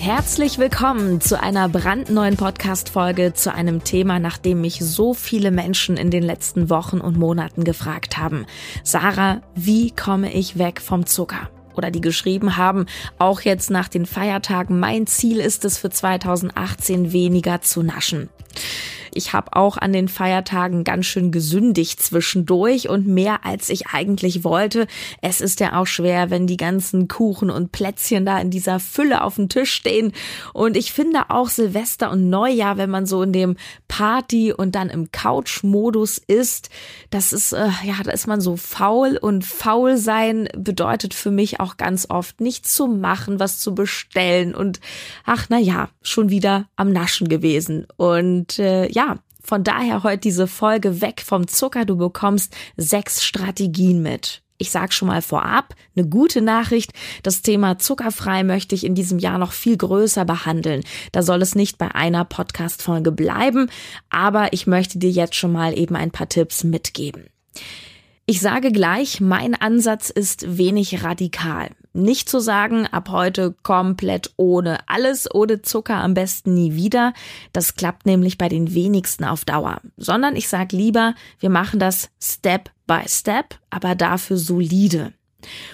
Herzlich willkommen zu einer brandneuen Podcast-Folge zu einem Thema, nach dem mich so viele Menschen in den letzten Wochen und Monaten gefragt haben. Sarah, wie komme ich weg vom Zucker? Oder die geschrieben haben, auch jetzt nach den Feiertagen, mein Ziel ist es für 2018 weniger zu naschen. Ich habe auch an den Feiertagen ganz schön gesündigt zwischendurch und mehr als ich eigentlich wollte. Es ist ja auch schwer, wenn die ganzen Kuchen und Plätzchen da in dieser Fülle auf dem Tisch stehen. Und ich finde auch Silvester und Neujahr, wenn man so in dem Party und dann im Couch-Modus ist, das ist, äh, ja, da ist man so faul und faul sein bedeutet für mich auch ganz oft nichts zu machen, was zu bestellen und ach, na ja, schon wieder am Naschen gewesen. Und äh, ja, von daher heute diese Folge weg vom Zucker. Du bekommst sechs Strategien mit. Ich sage schon mal vorab, eine gute Nachricht. Das Thema zuckerfrei möchte ich in diesem Jahr noch viel größer behandeln. Da soll es nicht bei einer Podcast-Folge bleiben, aber ich möchte dir jetzt schon mal eben ein paar Tipps mitgeben. Ich sage gleich, mein Ansatz ist wenig radikal. Nicht zu sagen, ab heute komplett ohne alles, ohne Zucker am besten nie wieder. Das klappt nämlich bei den wenigsten auf Dauer. Sondern ich sage lieber, wir machen das Step by Step, aber dafür solide.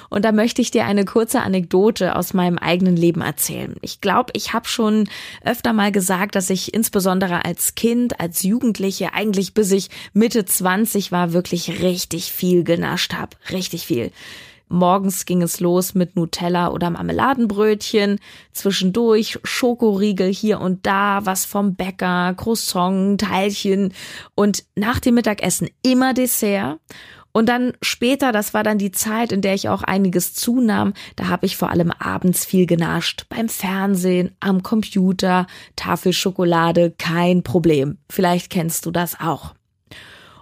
Und da möchte ich dir eine kurze Anekdote aus meinem eigenen Leben erzählen. Ich glaube, ich habe schon öfter mal gesagt, dass ich insbesondere als Kind, als Jugendliche, eigentlich bis ich Mitte 20 war, wirklich richtig viel genascht habe. Richtig viel. Morgens ging es los mit Nutella oder Marmeladenbrötchen, zwischendurch Schokoriegel hier und da, was vom Bäcker, Croissant, Teilchen und nach dem Mittagessen immer Dessert. Und dann später, das war dann die Zeit, in der ich auch einiges zunahm, da habe ich vor allem abends viel genascht. Beim Fernsehen, am Computer, Tafel Schokolade, kein Problem. Vielleicht kennst du das auch.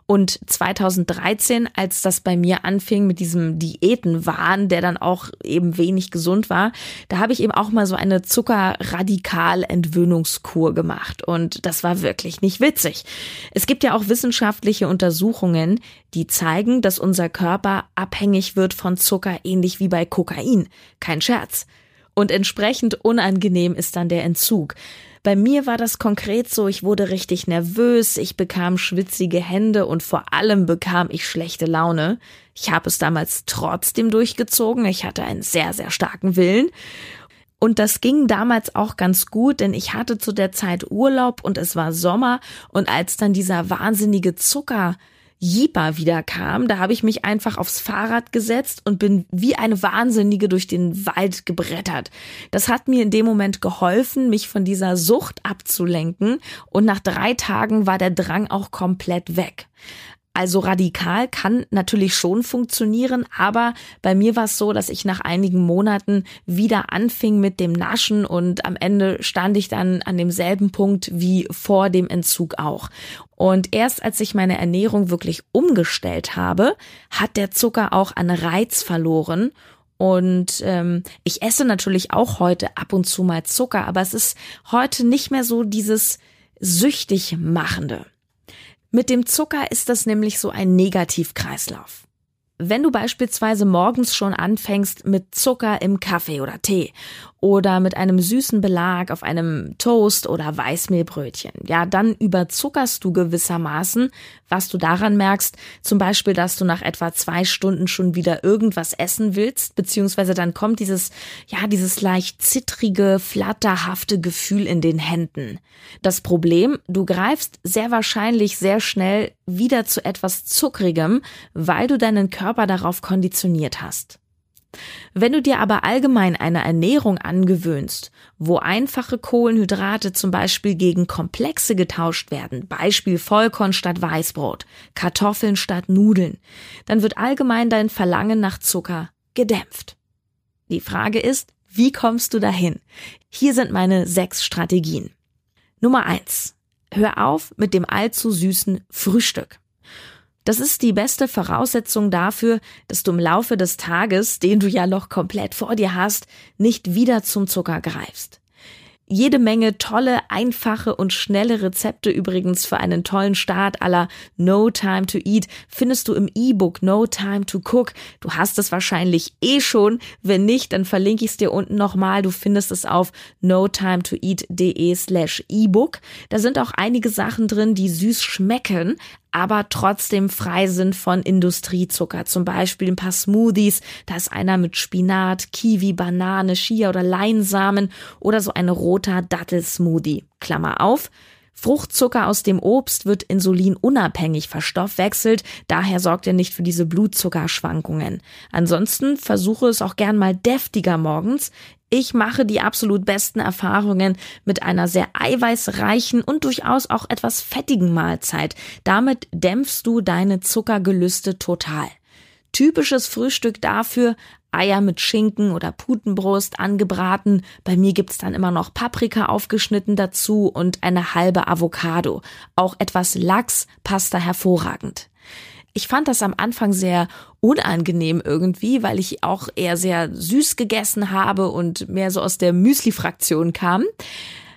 Und 2013, als das bei mir anfing mit diesem Diätenwahn, der dann auch eben wenig gesund war, da habe ich eben auch mal so eine Zuckerradikal-Entwöhnungskur gemacht. Und das war wirklich nicht witzig. Es gibt ja auch wissenschaftliche Untersuchungen, die zeigen, dass unser Körper abhängig wird von Zucker, ähnlich wie bei Kokain. Kein Scherz. Und entsprechend unangenehm ist dann der Entzug. Bei mir war das konkret so, ich wurde richtig nervös, ich bekam schwitzige Hände und vor allem bekam ich schlechte Laune. Ich habe es damals trotzdem durchgezogen, ich hatte einen sehr, sehr starken Willen. Und das ging damals auch ganz gut, denn ich hatte zu der Zeit Urlaub und es war Sommer und als dann dieser wahnsinnige Zucker Jeeper wieder kam, da habe ich mich einfach aufs Fahrrad gesetzt und bin wie eine Wahnsinnige durch den Wald gebrettert. Das hat mir in dem Moment geholfen, mich von dieser Sucht abzulenken und nach drei Tagen war der Drang auch komplett weg. Also radikal kann natürlich schon funktionieren, aber bei mir war es so, dass ich nach einigen Monaten wieder anfing mit dem Naschen und am Ende stand ich dann an demselben Punkt wie vor dem Entzug auch. Und erst als ich meine Ernährung wirklich umgestellt habe, hat der Zucker auch an Reiz verloren und ähm, ich esse natürlich auch heute ab und zu mal Zucker, aber es ist heute nicht mehr so dieses süchtig machende. Mit dem Zucker ist das nämlich so ein Negativkreislauf. Wenn du beispielsweise morgens schon anfängst mit Zucker im Kaffee oder Tee oder mit einem süßen Belag auf einem Toast oder Weißmehlbrötchen. Ja, dann überzuckerst du gewissermaßen, was du daran merkst, zum Beispiel, dass du nach etwa zwei Stunden schon wieder irgendwas essen willst, beziehungsweise dann kommt dieses, ja, dieses leicht zittrige, flatterhafte Gefühl in den Händen. Das Problem, du greifst sehr wahrscheinlich sehr schnell wieder zu etwas Zuckrigem, weil du deinen Körper darauf konditioniert hast. Wenn du dir aber allgemein eine Ernährung angewöhnst, wo einfache Kohlenhydrate zum Beispiel gegen komplexe getauscht werden, Beispiel Vollkorn statt Weißbrot, Kartoffeln statt Nudeln, dann wird allgemein dein Verlangen nach Zucker gedämpft. Die Frage ist, wie kommst du dahin? Hier sind meine sechs Strategien. Nummer eins: Hör auf mit dem allzu süßen Frühstück. Das ist die beste Voraussetzung dafür, dass du im Laufe des Tages, den du ja noch komplett vor dir hast, nicht wieder zum Zucker greifst. Jede Menge tolle, einfache und schnelle Rezepte übrigens für einen tollen Start aller No Time to Eat findest du im E-Book No Time to Cook. Du hast es wahrscheinlich eh schon. Wenn nicht, dann verlinke ich es dir unten nochmal. Du findest es auf notimetoeat.de slash E-Book. Da sind auch einige Sachen drin, die süß schmecken, aber trotzdem frei sind von Industriezucker. Zum Beispiel ein paar Smoothies. Da ist einer mit Spinat, Kiwi, Banane, Chia oder Leinsamen oder so ein roter Dattelsmoothie. Klammer auf. Fruchtzucker aus dem Obst wird insulinunabhängig verstoffwechselt, daher sorgt er nicht für diese Blutzuckerschwankungen. Ansonsten versuche es auch gern mal deftiger morgens. Ich mache die absolut besten Erfahrungen mit einer sehr eiweißreichen und durchaus auch etwas fettigen Mahlzeit. Damit dämpfst du deine Zuckergelüste total. Typisches Frühstück dafür Eier mit Schinken oder Putenbrust angebraten. Bei mir gibt's dann immer noch Paprika aufgeschnitten dazu und eine halbe Avocado. Auch etwas Lachs passt da hervorragend. Ich fand das am Anfang sehr unangenehm irgendwie, weil ich auch eher sehr süß gegessen habe und mehr so aus der Müsli-Fraktion kam.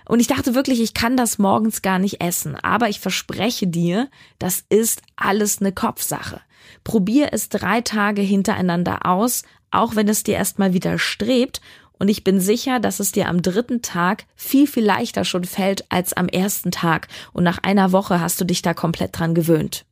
Und ich dachte wirklich, ich kann das morgens gar nicht essen. Aber ich verspreche dir, das ist alles eine Kopfsache. Probier es drei Tage hintereinander aus, auch wenn es dir erstmal widerstrebt. Und ich bin sicher, dass es dir am dritten Tag viel, viel leichter schon fällt als am ersten Tag. Und nach einer Woche hast du dich da komplett dran gewöhnt.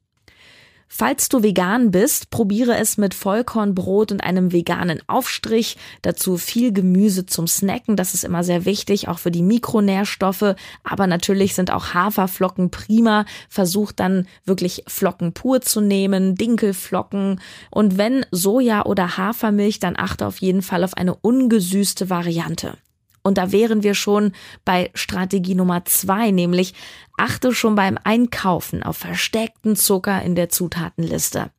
Falls du vegan bist, probiere es mit Vollkornbrot und einem veganen Aufstrich. Dazu viel Gemüse zum Snacken. Das ist immer sehr wichtig, auch für die Mikronährstoffe. Aber natürlich sind auch Haferflocken prima. Versuch dann wirklich Flocken pur zu nehmen, Dinkelflocken. Und wenn Soja oder Hafermilch, dann achte auf jeden Fall auf eine ungesüßte Variante. Und da wären wir schon bei Strategie Nummer zwei, nämlich achte schon beim Einkaufen auf versteckten Zucker in der Zutatenliste.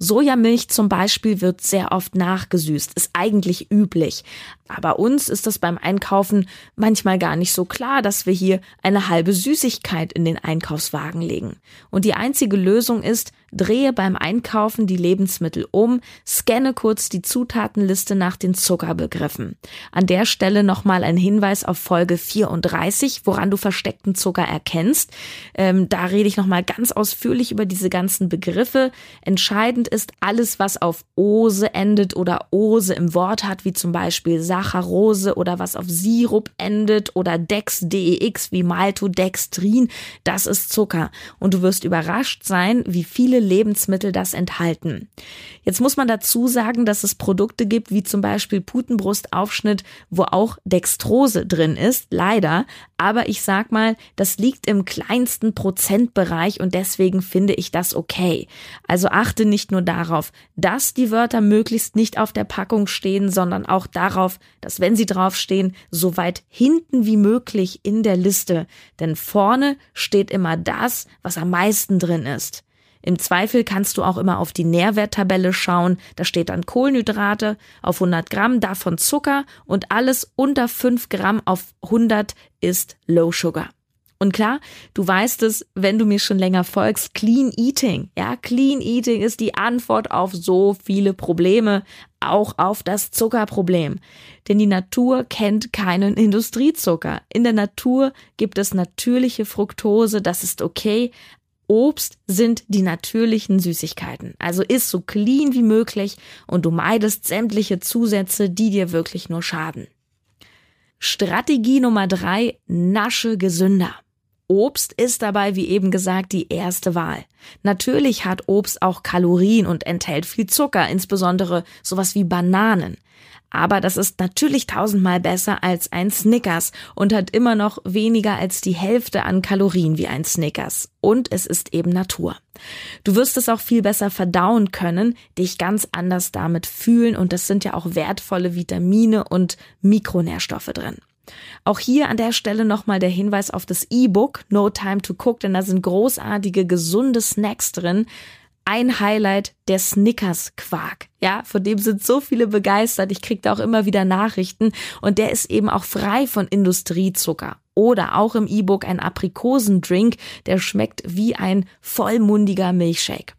Sojamilch zum Beispiel wird sehr oft nachgesüßt, ist eigentlich üblich. Aber uns ist das beim Einkaufen manchmal gar nicht so klar, dass wir hier eine halbe Süßigkeit in den Einkaufswagen legen. Und die einzige Lösung ist, drehe beim Einkaufen die Lebensmittel um, scanne kurz die Zutatenliste nach den Zuckerbegriffen. An der Stelle nochmal ein Hinweis auf Folge 34, woran du versteckten Zucker erkennst. Ähm, da rede ich nochmal ganz ausführlich über diese ganzen Begriffe. Entscheidend ist alles, was auf Ose endet oder Ose im Wort hat, wie zum Beispiel Saccharose oder was auf Sirup endet oder Dex, DEX wie Maltodextrin. Das ist Zucker. Und du wirst überrascht sein, wie viele Lebensmittel das enthalten. Jetzt muss man dazu sagen, dass es Produkte gibt, wie zum Beispiel Putenbrustaufschnitt, wo auch Dextrose drin ist. Leider. Aber ich sag mal, das liegt im kleinsten Prozentbereich und deswegen finde ich das okay. Also achte nicht nur darauf, dass die Wörter möglichst nicht auf der Packung stehen, sondern auch darauf, dass wenn sie draufstehen, so weit hinten wie möglich in der Liste. Denn vorne steht immer das, was am meisten drin ist. Im Zweifel kannst du auch immer auf die Nährwerttabelle schauen. Da steht dann Kohlenhydrate auf 100 Gramm, davon Zucker und alles unter 5 Gramm auf 100 ist Low Sugar. Und klar, du weißt es, wenn du mir schon länger folgst, Clean Eating. Ja, Clean Eating ist die Antwort auf so viele Probleme, auch auf das Zuckerproblem. Denn die Natur kennt keinen Industriezucker. In der Natur gibt es natürliche Fructose, das ist okay, Obst sind die natürlichen Süßigkeiten. Also isst so clean wie möglich und du meidest sämtliche Zusätze, die dir wirklich nur schaden. Strategie Nummer drei, nasche gesünder. Obst ist dabei, wie eben gesagt, die erste Wahl. Natürlich hat Obst auch Kalorien und enthält viel Zucker, insbesondere sowas wie Bananen. Aber das ist natürlich tausendmal besser als ein Snickers und hat immer noch weniger als die Hälfte an Kalorien wie ein Snickers. Und es ist eben Natur. Du wirst es auch viel besser verdauen können, dich ganz anders damit fühlen und es sind ja auch wertvolle Vitamine und Mikronährstoffe drin. Auch hier an der Stelle nochmal der Hinweis auf das E-Book No Time to Cook, denn da sind großartige, gesunde Snacks drin, ein Highlight der Snickers Quark. Ja, von dem sind so viele begeistert. Ich krieg da auch immer wieder Nachrichten und der ist eben auch frei von Industriezucker. Oder auch im E-Book ein Aprikosendrink, der schmeckt wie ein vollmundiger Milchshake.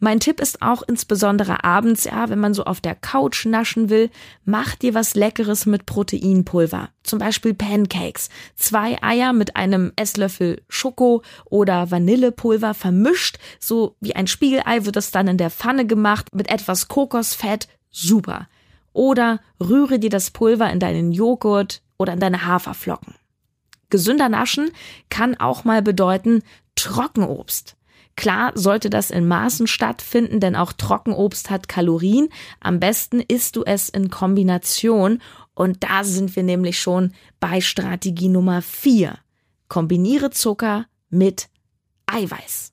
Mein Tipp ist auch insbesondere abends, ja, wenn man so auf der Couch naschen will, mach dir was Leckeres mit Proteinpulver. Zum Beispiel Pancakes. Zwei Eier mit einem Esslöffel Schoko oder Vanillepulver vermischt. So wie ein Spiegelei wird das dann in der Pfanne gemacht mit etwas Kokosfett. Super. Oder rühre dir das Pulver in deinen Joghurt oder in deine Haferflocken. Gesünder Naschen kann auch mal bedeuten Trockenobst. Klar sollte das in Maßen stattfinden, denn auch Trockenobst hat Kalorien. Am besten isst du es in Kombination und da sind wir nämlich schon bei Strategie Nummer vier. Kombiniere Zucker mit Eiweiß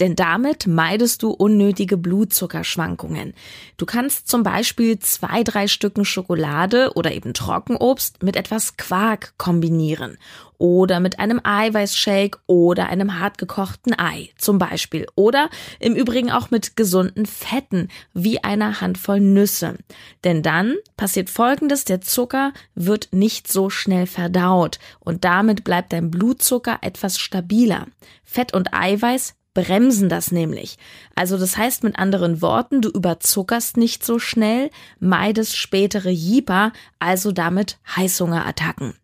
denn damit meidest du unnötige Blutzuckerschwankungen. Du kannst zum Beispiel zwei, drei Stücken Schokolade oder eben Trockenobst mit etwas Quark kombinieren oder mit einem Eiweißshake oder einem hartgekochten Ei zum Beispiel oder im Übrigen auch mit gesunden Fetten wie einer Handvoll Nüsse. Denn dann passiert Folgendes, der Zucker wird nicht so schnell verdaut und damit bleibt dein Blutzucker etwas stabiler. Fett und Eiweiß bremsen das nämlich. Also das heißt mit anderen Worten, du überzuckerst nicht so schnell, meidest spätere Jieper, also damit Heißhungerattacken.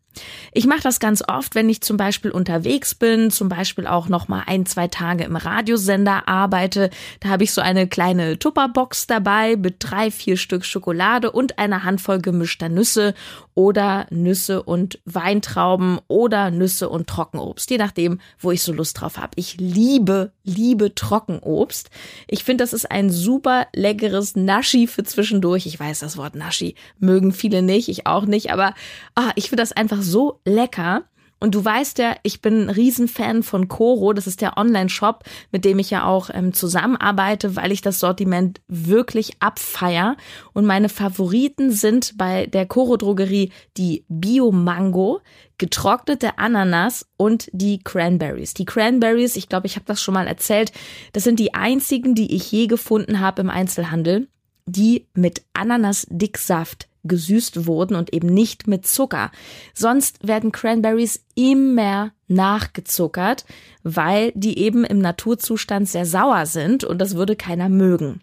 Ich mache das ganz oft, wenn ich zum Beispiel unterwegs bin, zum Beispiel auch noch mal ein, zwei Tage im Radiosender arbeite. Da habe ich so eine kleine Tupperbox dabei mit drei, vier Stück Schokolade und einer Handvoll gemischter Nüsse oder Nüsse und Weintrauben oder Nüsse und Trockenobst, je nachdem, wo ich so Lust drauf habe. Ich liebe, liebe Trockenobst. Ich finde, das ist ein super leckeres Naschi für zwischendurch. Ich weiß, das Wort Naschi mögen viele nicht, ich auch nicht, aber ah, ich finde das einfach so lecker. Und du weißt ja, ich bin ein Riesenfan von Coro. Das ist der Online-Shop, mit dem ich ja auch ähm, zusammenarbeite, weil ich das Sortiment wirklich abfeier. Und meine Favoriten sind bei der Coro-Drogerie die Bio-Mango, getrocknete Ananas und die Cranberries. Die Cranberries, ich glaube, ich habe das schon mal erzählt, das sind die einzigen, die ich je gefunden habe im Einzelhandel, die mit Ananas-Dicksaft gesüßt wurden und eben nicht mit Zucker. Sonst werden Cranberries immer nachgezuckert, weil die eben im Naturzustand sehr sauer sind und das würde keiner mögen.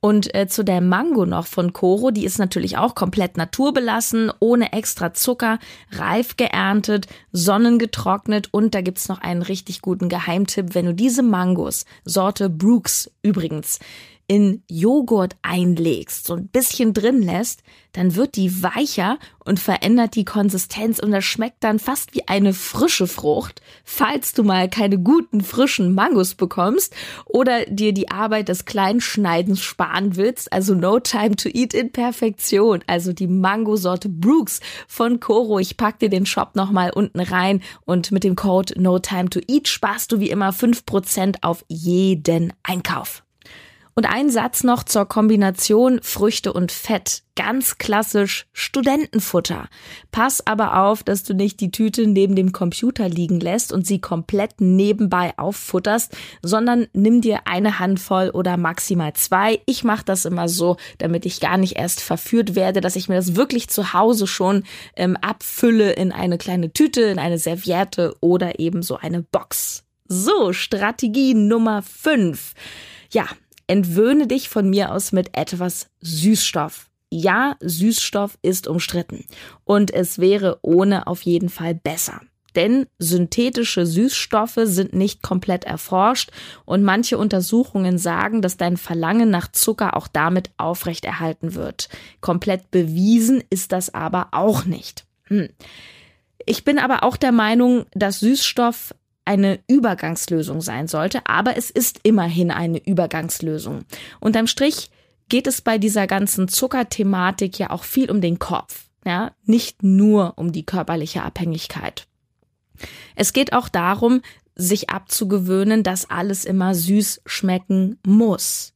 Und äh, zu der Mango noch von Coro, die ist natürlich auch komplett naturbelassen, ohne extra Zucker, reif geerntet, sonnengetrocknet und da gibt's noch einen richtig guten Geheimtipp, wenn du diese Mangos, Sorte Brooks übrigens, in Joghurt einlegst, so ein bisschen drin lässt, dann wird die weicher und verändert die Konsistenz und das schmeckt dann fast wie eine frische Frucht, falls du mal keine guten frischen Mangos bekommst oder dir die Arbeit des Kleinschneidens sparen willst, also no time to eat in Perfektion, also die Mangosorte Brooks von Coro. Ich pack dir den Shop nochmal unten rein und mit dem Code no time to eat sparst du wie immer fünf Prozent auf jeden Einkauf. Und ein Satz noch zur Kombination Früchte und Fett. Ganz klassisch Studentenfutter. Pass aber auf, dass du nicht die Tüte neben dem Computer liegen lässt und sie komplett nebenbei auffutterst, sondern nimm dir eine Handvoll oder maximal zwei. Ich mache das immer so, damit ich gar nicht erst verführt werde, dass ich mir das wirklich zu Hause schon ähm, abfülle in eine kleine Tüte, in eine Serviette oder eben so eine Box. So, Strategie Nummer fünf. Ja, entwöhne dich von mir aus mit etwas Süßstoff. Ja, Süßstoff ist umstritten. Und es wäre ohne auf jeden Fall besser. Denn synthetische Süßstoffe sind nicht komplett erforscht und manche Untersuchungen sagen, dass dein Verlangen nach Zucker auch damit aufrechterhalten wird. Komplett bewiesen ist das aber auch nicht. Hm. Ich bin aber auch der Meinung, dass Süßstoff eine Übergangslösung sein sollte, aber es ist immerhin eine Übergangslösung. Unterm Strich geht es bei dieser ganzen Zuckerthematik ja auch viel um den Kopf, ja, nicht nur um die körperliche Abhängigkeit. Es geht auch darum, sich abzugewöhnen, dass alles immer süß schmecken muss.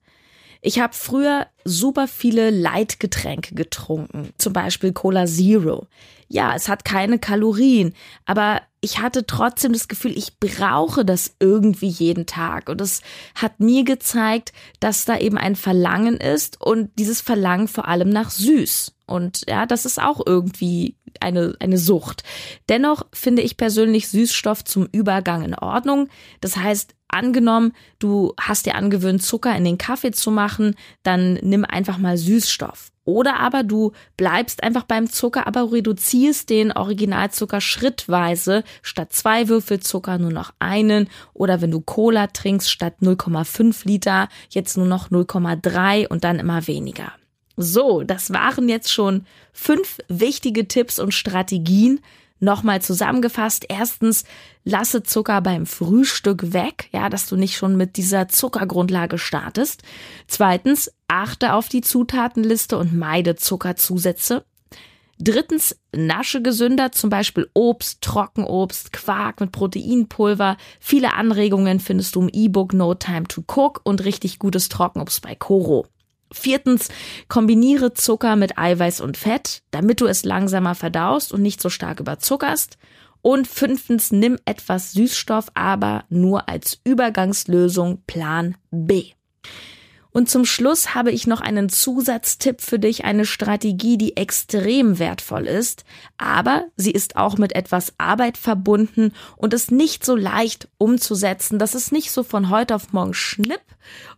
Ich habe früher super viele Leitgetränke getrunken, zum Beispiel Cola Zero. Ja, es hat keine Kalorien, aber ich hatte trotzdem das Gefühl, ich brauche das irgendwie jeden Tag. Und es hat mir gezeigt, dass da eben ein Verlangen ist und dieses Verlangen vor allem nach süß. Und ja, das ist auch irgendwie eine, eine Sucht. Dennoch finde ich persönlich Süßstoff zum Übergang in Ordnung. Das heißt, angenommen, du hast dir angewöhnt, Zucker in den Kaffee zu machen, dann nimm einfach mal Süßstoff. Oder aber du bleibst einfach beim Zucker, aber reduzierst den Originalzucker schrittweise. Statt zwei Würfel Zucker nur noch einen. Oder wenn du Cola trinkst, statt 0,5 Liter jetzt nur noch 0,3 und dann immer weniger. So, das waren jetzt schon fünf wichtige Tipps und Strategien, Nochmal zusammengefasst. Erstens, lasse Zucker beim Frühstück weg, ja, dass du nicht schon mit dieser Zuckergrundlage startest. Zweitens, achte auf die Zutatenliste und meide Zuckerzusätze. Drittens, nasche gesünder, zum Beispiel Obst, Trockenobst, Quark mit Proteinpulver. Viele Anregungen findest du im E-Book No Time to Cook und richtig gutes Trockenobst bei Koro. Viertens, kombiniere Zucker mit Eiweiß und Fett, damit du es langsamer verdaust und nicht so stark überzuckerst. Und fünftens, nimm etwas Süßstoff, aber nur als Übergangslösung Plan B. Und zum Schluss habe ich noch einen Zusatztipp für dich, eine Strategie, die extrem wertvoll ist, aber sie ist auch mit etwas Arbeit verbunden und ist nicht so leicht umzusetzen. Das ist nicht so von heute auf morgen schnipp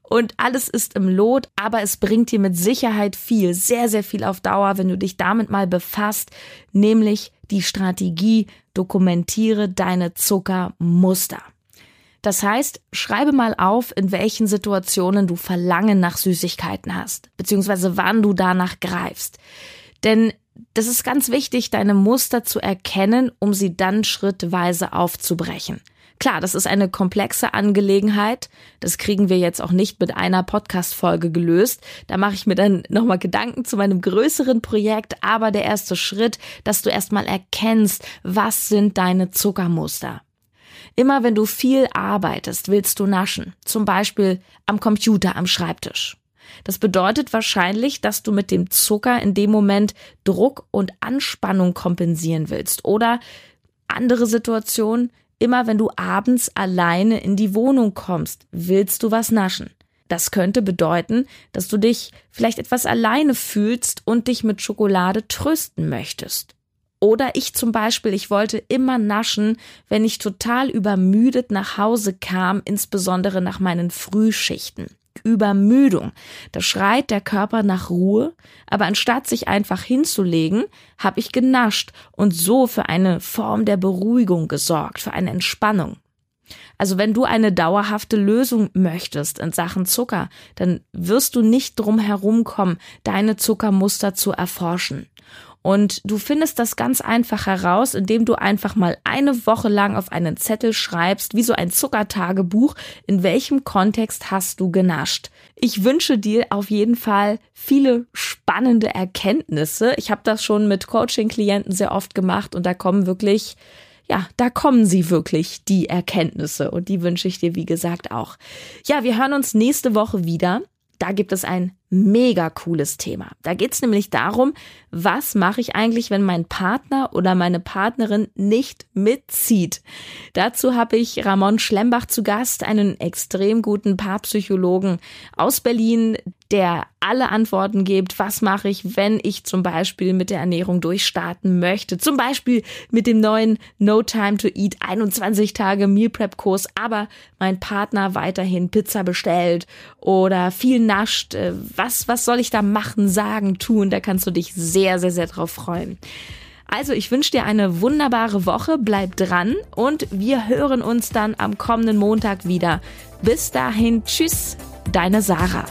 und alles ist im Lot, aber es bringt dir mit Sicherheit viel, sehr, sehr viel auf Dauer, wenn du dich damit mal befasst, nämlich die Strategie, dokumentiere deine Zuckermuster. Das heißt, schreibe mal auf, in welchen Situationen du Verlangen nach Süßigkeiten hast, beziehungsweise wann du danach greifst. Denn das ist ganz wichtig, deine Muster zu erkennen, um sie dann schrittweise aufzubrechen. Klar, das ist eine komplexe Angelegenheit. Das kriegen wir jetzt auch nicht mit einer Podcast-Folge gelöst. Da mache ich mir dann nochmal Gedanken zu meinem größeren Projekt. Aber der erste Schritt, dass du erstmal erkennst, was sind deine Zuckermuster. Immer wenn du viel arbeitest, willst du naschen. Zum Beispiel am Computer, am Schreibtisch. Das bedeutet wahrscheinlich, dass du mit dem Zucker in dem Moment Druck und Anspannung kompensieren willst. Oder andere Situation, immer wenn du abends alleine in die Wohnung kommst, willst du was naschen. Das könnte bedeuten, dass du dich vielleicht etwas alleine fühlst und dich mit Schokolade trösten möchtest. Oder ich zum Beispiel, ich wollte immer naschen, wenn ich total übermüdet nach Hause kam, insbesondere nach meinen Frühschichten. Übermüdung. Da schreit der Körper nach Ruhe, aber anstatt sich einfach hinzulegen, habe ich genascht und so für eine Form der Beruhigung gesorgt, für eine Entspannung. Also wenn du eine dauerhafte Lösung möchtest in Sachen Zucker, dann wirst du nicht drum herumkommen, deine Zuckermuster zu erforschen. Und du findest das ganz einfach heraus, indem du einfach mal eine Woche lang auf einen Zettel schreibst, wie so ein Zuckertagebuch, in welchem Kontext hast du genascht. Ich wünsche dir auf jeden Fall viele spannende Erkenntnisse. Ich habe das schon mit Coaching-Klienten sehr oft gemacht und da kommen wirklich ja, da kommen sie wirklich, die Erkenntnisse. Und die wünsche ich dir, wie gesagt, auch. Ja, wir hören uns nächste Woche wieder. Da gibt es ein mega cooles Thema. Da geht es nämlich darum, was mache ich eigentlich, wenn mein Partner oder meine Partnerin nicht mitzieht. Dazu habe ich Ramon Schlembach zu Gast, einen extrem guten Paarpsychologen aus Berlin, der alle Antworten gibt, was mache ich, wenn ich zum Beispiel mit der Ernährung durchstarten möchte. Zum Beispiel mit dem neuen No Time to Eat 21 Tage Meal Prep Kurs, aber mein Partner weiterhin Pizza bestellt oder viel nascht. Äh, was, was soll ich da machen, sagen, tun? Da kannst du dich sehr, sehr, sehr drauf freuen. Also, ich wünsche dir eine wunderbare Woche, bleib dran und wir hören uns dann am kommenden Montag wieder. Bis dahin, tschüss, deine Sarah.